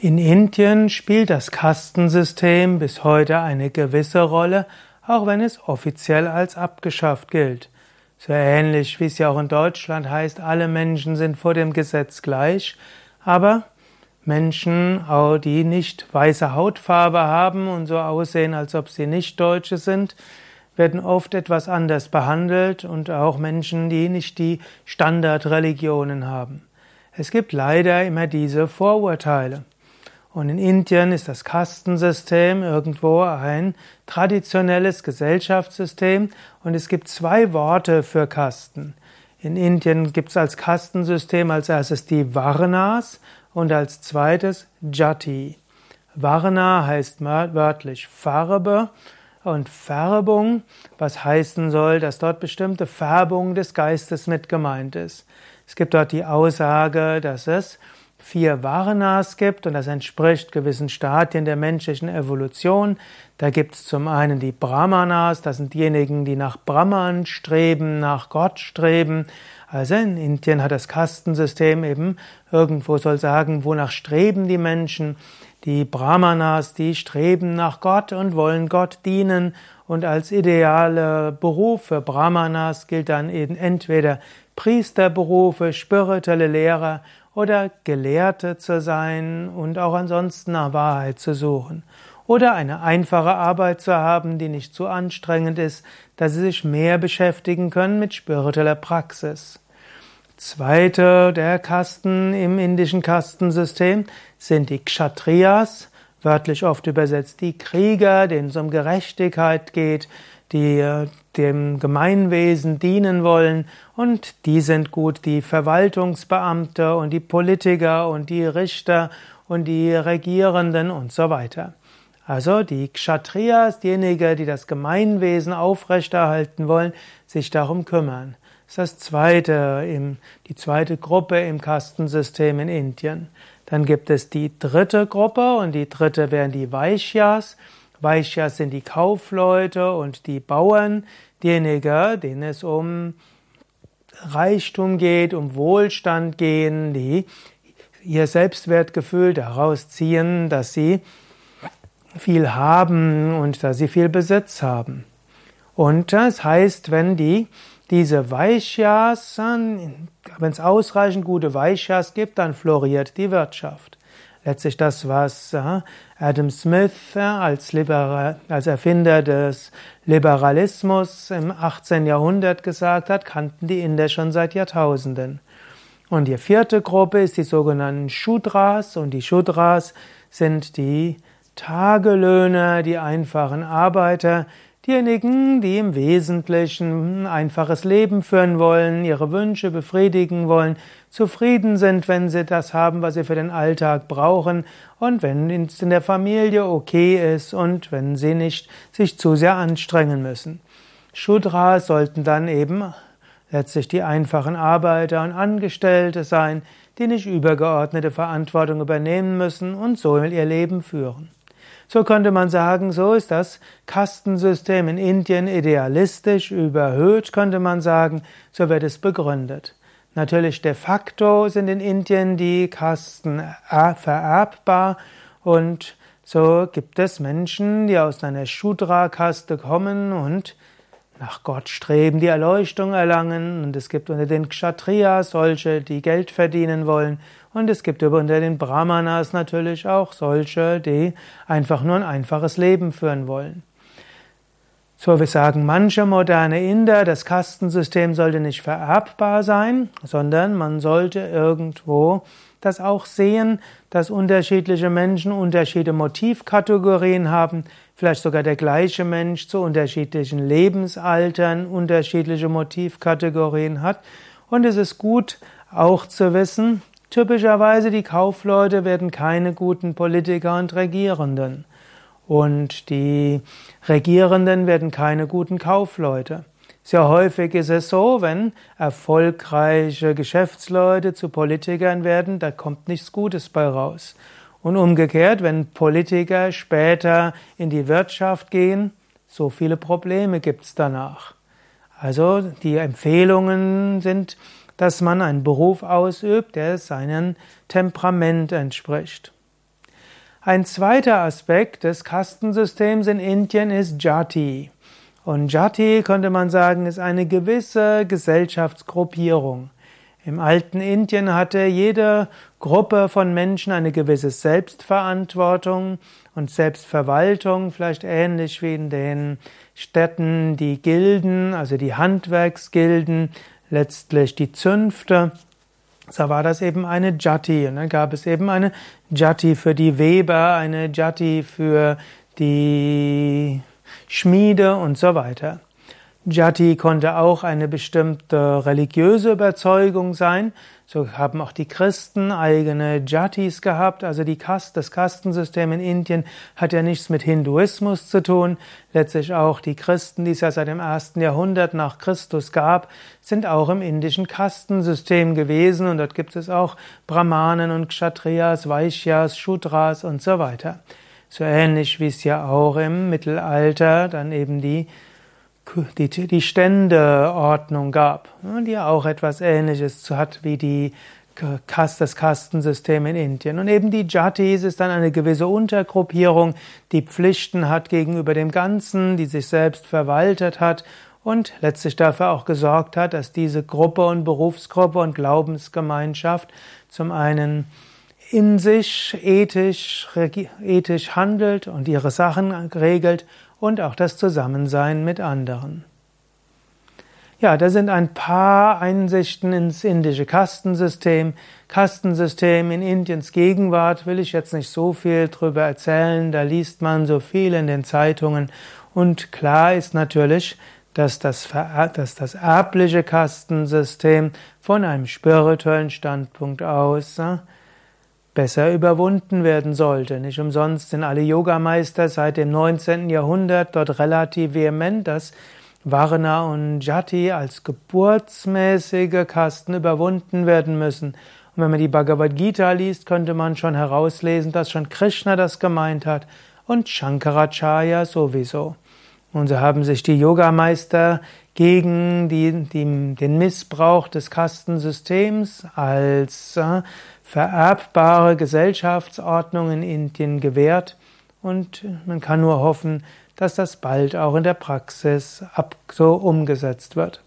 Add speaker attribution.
Speaker 1: In Indien spielt das Kastensystem bis heute eine gewisse Rolle, auch wenn es offiziell als abgeschafft gilt. So ähnlich wie es ja auch in Deutschland heißt, alle Menschen sind vor dem Gesetz gleich, aber Menschen, die nicht weiße Hautfarbe haben und so aussehen, als ob sie nicht Deutsche sind, werden oft etwas anders behandelt und auch Menschen, die nicht die Standardreligionen haben. Es gibt leider immer diese Vorurteile. Und in Indien ist das Kastensystem irgendwo ein traditionelles Gesellschaftssystem und es gibt zwei Worte für Kasten. In Indien gibt es als Kastensystem als erstes die Varnas und als zweites Jati. Varna heißt wörtlich Farbe und Färbung, was heißen soll, dass dort bestimmte Färbung des Geistes mit gemeint ist. Es gibt dort die Aussage, dass es vier Varnas gibt und das entspricht gewissen Stadien der menschlichen Evolution. Da gibt es zum einen die Brahmanas, das sind diejenigen, die nach Brahman streben, nach Gott streben. Also in Indien hat das Kastensystem eben irgendwo soll sagen, wonach streben die Menschen. Die Brahmanas, die streben nach Gott und wollen Gott dienen und als ideale Beruf für Brahmanas gilt dann eben entweder Priesterberufe, spirituelle Lehrer oder Gelehrte zu sein und auch ansonsten nach Wahrheit zu suchen. Oder eine einfache Arbeit zu haben, die nicht zu anstrengend ist, dass sie sich mehr beschäftigen können mit spiritueller Praxis. Zweite der Kasten im indischen Kastensystem sind die Kshatriyas, wörtlich oft übersetzt die Krieger, denen es um Gerechtigkeit geht, die äh, dem Gemeinwesen dienen wollen und die sind gut die Verwaltungsbeamte und die Politiker und die Richter und die Regierenden und so weiter. Also die Kshatriyas, diejenigen, die das Gemeinwesen aufrechterhalten wollen, sich darum kümmern. Das ist das zweite, die zweite Gruppe im Kastensystem in Indien. Dann gibt es die dritte Gruppe und die dritte wären die Vaishyas. Vaishyas sind die Kaufleute und die Bauern, diejenigen, denen es um Reichtum geht, um Wohlstand gehen, die ihr Selbstwertgefühl daraus ziehen, dass sie viel haben und dass sie viel Besitz haben. Und das heißt, wenn die diese Vaishyas, wenn es ausreichend gute Vaishyas gibt, dann floriert die Wirtschaft letztlich das, was äh, Adam Smith äh, als, Liberal, als Erfinder des Liberalismus im 18. Jahrhundert gesagt hat, kannten die Inder schon seit Jahrtausenden. Und die vierte Gruppe ist die sogenannten Shudras und die Shudras sind die Tagelöhner, die einfachen Arbeiter, Diejenigen, die im Wesentlichen ein einfaches Leben führen wollen, ihre Wünsche befriedigen wollen, zufrieden sind, wenn sie das haben, was sie für den Alltag brauchen und wenn es in der Familie okay ist und wenn sie nicht sich zu sehr anstrengen müssen. Shudras sollten dann eben letztlich die einfachen Arbeiter und Angestellte sein, die nicht übergeordnete Verantwortung übernehmen müssen und so ihr Leben führen. So könnte man sagen, so ist das Kastensystem in Indien idealistisch überhöht, könnte man sagen, so wird es begründet. Natürlich de facto sind in Indien die Kasten vererbbar und so gibt es Menschen, die aus einer Shudra-Kaste kommen und nach Gott streben, die Erleuchtung erlangen. Und es gibt unter den Kshatriyas solche, die Geld verdienen wollen. Und es gibt unter den Brahmanas natürlich auch solche, die einfach nur ein einfaches Leben führen wollen. So, wir sagen manche moderne Inder, das Kastensystem sollte nicht vererbbar sein, sondern man sollte irgendwo das auch sehen, dass unterschiedliche Menschen unterschiedliche Motivkategorien haben, vielleicht sogar der gleiche Mensch zu unterschiedlichen Lebensaltern unterschiedliche Motivkategorien hat. Und es ist gut auch zu wissen, typischerweise die Kaufleute werden keine guten Politiker und Regierenden. Und die Regierenden werden keine guten Kaufleute. Sehr häufig ist es so, wenn erfolgreiche Geschäftsleute zu Politikern werden, da kommt nichts Gutes bei raus. Und umgekehrt, wenn Politiker später in die Wirtschaft gehen, so viele Probleme gibt's danach. Also die Empfehlungen sind, dass man einen Beruf ausübt, der seinem Temperament entspricht. Ein zweiter Aspekt des Kastensystems in Indien ist Jati. Und Jati, könnte man sagen, ist eine gewisse Gesellschaftsgruppierung. Im alten Indien hatte jede Gruppe von Menschen eine gewisse Selbstverantwortung und Selbstverwaltung, vielleicht ähnlich wie in den Städten die Gilden, also die Handwerksgilden, letztlich die Zünfte. So war das eben eine Jati. Und dann gab es eben eine Jati für die Weber, eine Jati für die Schmiede und so weiter. Jati konnte auch eine bestimmte religiöse Überzeugung sein. So haben auch die Christen eigene Jatis gehabt. Also die Kast, das Kastensystem in Indien hat ja nichts mit Hinduismus zu tun. Letztlich auch die Christen, die es ja seit dem ersten Jahrhundert nach Christus gab, sind auch im indischen Kastensystem gewesen. Und dort gibt es auch Brahmanen und Kshatriyas, Vaishyas, Shudras und so weiter. So ähnlich wie es ja auch im Mittelalter dann eben die die, die Ständeordnung gab, die ja auch etwas Ähnliches hat wie die das Kastensystem in Indien. Und eben die Jatis ist dann eine gewisse Untergruppierung, die Pflichten hat gegenüber dem Ganzen, die sich selbst verwaltet hat und letztlich dafür auch gesorgt hat, dass diese Gruppe und Berufsgruppe und Glaubensgemeinschaft zum einen in sich ethisch, ethisch handelt und ihre Sachen regelt und auch das Zusammensein mit anderen. Ja, da sind ein paar Einsichten ins indische Kastensystem. Kastensystem in Indiens Gegenwart will ich jetzt nicht so viel drüber erzählen, da liest man so viel in den Zeitungen und klar ist natürlich, dass das, dass das erbliche Kastensystem von einem spirituellen Standpunkt aus äh, besser überwunden werden sollte. Nicht umsonst sind alle Yogameister seit dem 19. Jahrhundert dort relativ vehement, dass Varna und Jati als geburtsmäßige Kasten überwunden werden müssen. Und wenn man die Bhagavad Gita liest, könnte man schon herauslesen, dass schon Krishna das gemeint hat und Shankaracharya sowieso. Und so haben sich die Yogameister gegen die, die, den Missbrauch des Kastensystems als äh, vererbbare Gesellschaftsordnung in Indien gewährt und man kann nur hoffen, dass das bald auch in der Praxis so umgesetzt wird.